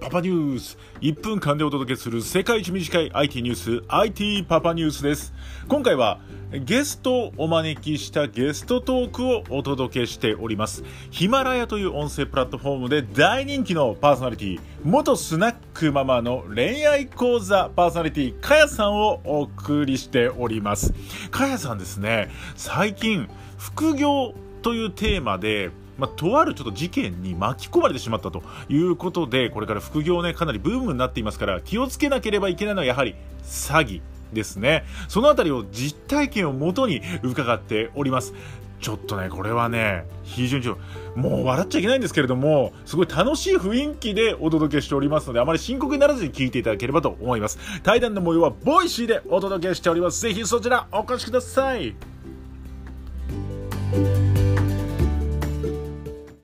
パパニュース1分間でお届けする世界一短い IT ニュース IT パパニュースです。今回はゲストをお招きしたゲストトークをお届けしております。ヒマラヤという音声プラットフォームで大人気のパーソナリティ元スナックママの恋愛講座パーソナリティかやさんをお送りしております。かやさんですね。最近副業というテーマでまあ、とあるちょっと事件に巻き込まれてしまったということで、これから副業ね、かなりブームになっていますから、気をつけなければいけないのはやはり詐欺ですね。そのあたりを実体験をもとに伺っております。ちょっとね、これはね、非常にもう笑っちゃいけないんですけれども、すごい楽しい雰囲気でお届けしておりますので、あまり深刻にならずに聞いていただければと思います。対談の模様はボイシーでお届けしております。ぜひそちらお越しください。